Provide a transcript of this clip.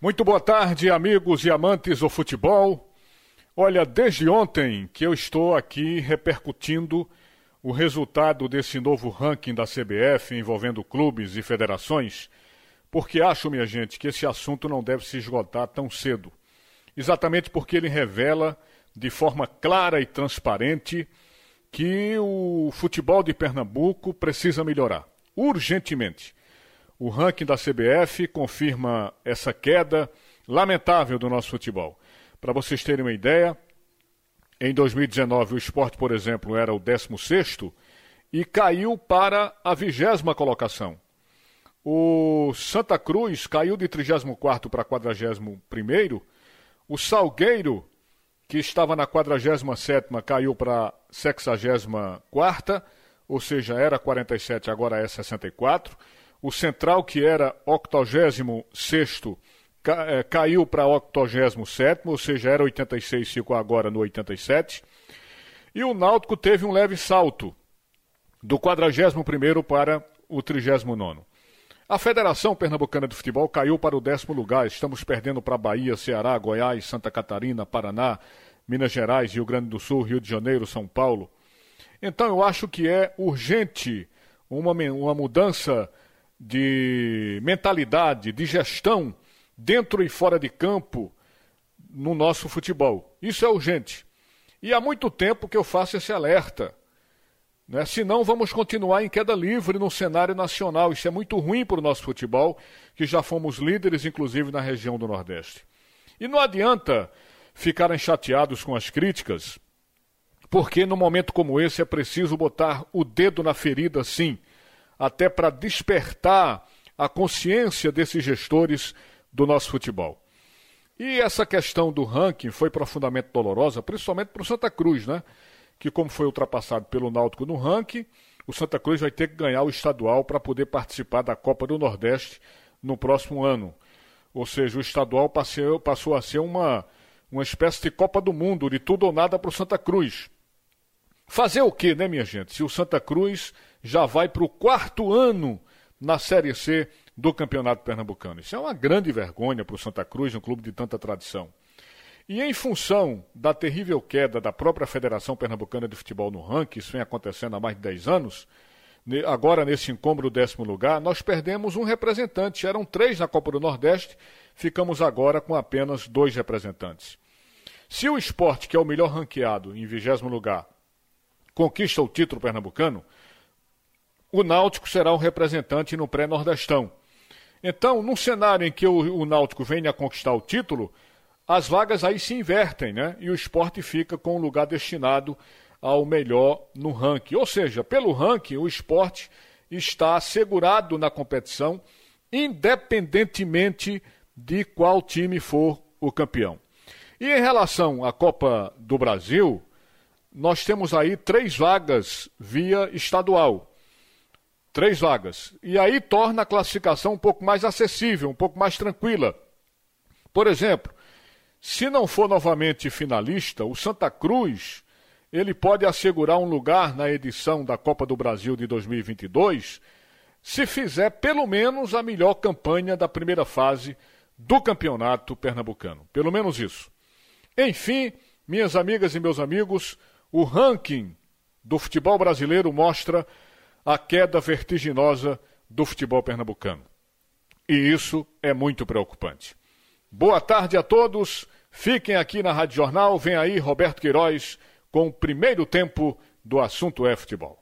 Muito boa tarde, amigos e amantes do futebol. Olha, desde ontem que eu estou aqui repercutindo o resultado desse novo ranking da CBF envolvendo clubes e federações, porque acho, minha gente, que esse assunto não deve se esgotar tão cedo. Exatamente porque ele revela de forma clara e transparente que o futebol de Pernambuco precisa melhorar, urgentemente. O ranking da CBF confirma essa queda lamentável do nosso futebol. Para vocês terem uma ideia, em 2019 o esporte, por exemplo, era o 16 e caiu para a vigésima colocação. O Santa Cruz caiu de 34 para 41. O Salgueiro, que estava na 47, caiu para 64, ou seja, era 47, agora é 64. O Central, que era 86 é, caiu para 87, ou seja, era 86, ficou agora no 87. E o Náutico teve um leve salto do 41 para o 39. A Federação Pernambucana de Futebol caiu para o décimo lugar. Estamos perdendo para Bahia, Ceará, Goiás, Santa Catarina, Paraná, Minas Gerais, Rio Grande do Sul, Rio de Janeiro, São Paulo. Então eu acho que é urgente uma, uma mudança de mentalidade, de gestão, dentro e fora de campo, no nosso futebol. Isso é urgente. E há muito tempo que eu faço esse alerta. Né? Senão vamos continuar em queda livre no cenário nacional. Isso é muito ruim para o nosso futebol, que já fomos líderes, inclusive na região do Nordeste. E não adianta ficarem chateados com as críticas, porque no momento como esse é preciso botar o dedo na ferida, sim até para despertar a consciência desses gestores do nosso futebol. E essa questão do ranking foi profundamente dolorosa, principalmente para o Santa Cruz, né? Que, como foi ultrapassado pelo Náutico no ranking, o Santa Cruz vai ter que ganhar o estadual para poder participar da Copa do Nordeste no próximo ano. Ou seja, o estadual passou, a ser uma, uma espécie de Copa do Mundo, de tudo ou nada para o Santa Cruz. Fazer o quê, né, minha gente? Se o Santa Cruz já vai para o quarto ano na Série C do Campeonato Pernambucano. Isso é uma grande vergonha para o Santa Cruz, um clube de tanta tradição. E em função da terrível queda da própria Federação Pernambucana de Futebol no ranking, isso vem acontecendo há mais de 10 anos, agora nesse incômodo décimo lugar, nós perdemos um representante. Eram três na Copa do Nordeste, ficamos agora com apenas dois representantes. Se o esporte, que é o melhor ranqueado em vigésimo lugar, conquista o título pernambucano, o Náutico será o representante no pré-nordestão. Então, num cenário em que o, o, Náutico venha a conquistar o título, as vagas aí se invertem, né? E o esporte fica com o lugar destinado ao melhor no ranking. Ou seja, pelo ranking, o esporte está assegurado na competição, independentemente de qual time for o campeão. E em relação à Copa do Brasil, nós temos aí três vagas via estadual. Três vagas. E aí torna a classificação um pouco mais acessível, um pouco mais tranquila. Por exemplo, se não for novamente finalista, o Santa Cruz ele pode assegurar um lugar na edição da Copa do Brasil de 2022 se fizer pelo menos a melhor campanha da primeira fase do campeonato pernambucano. Pelo menos isso. Enfim, minhas amigas e meus amigos, o ranking do futebol brasileiro mostra a queda vertiginosa do futebol pernambucano. E isso é muito preocupante. Boa tarde a todos. Fiquem aqui na Rádio Jornal. Vem aí Roberto Queiroz com o primeiro tempo do assunto é futebol.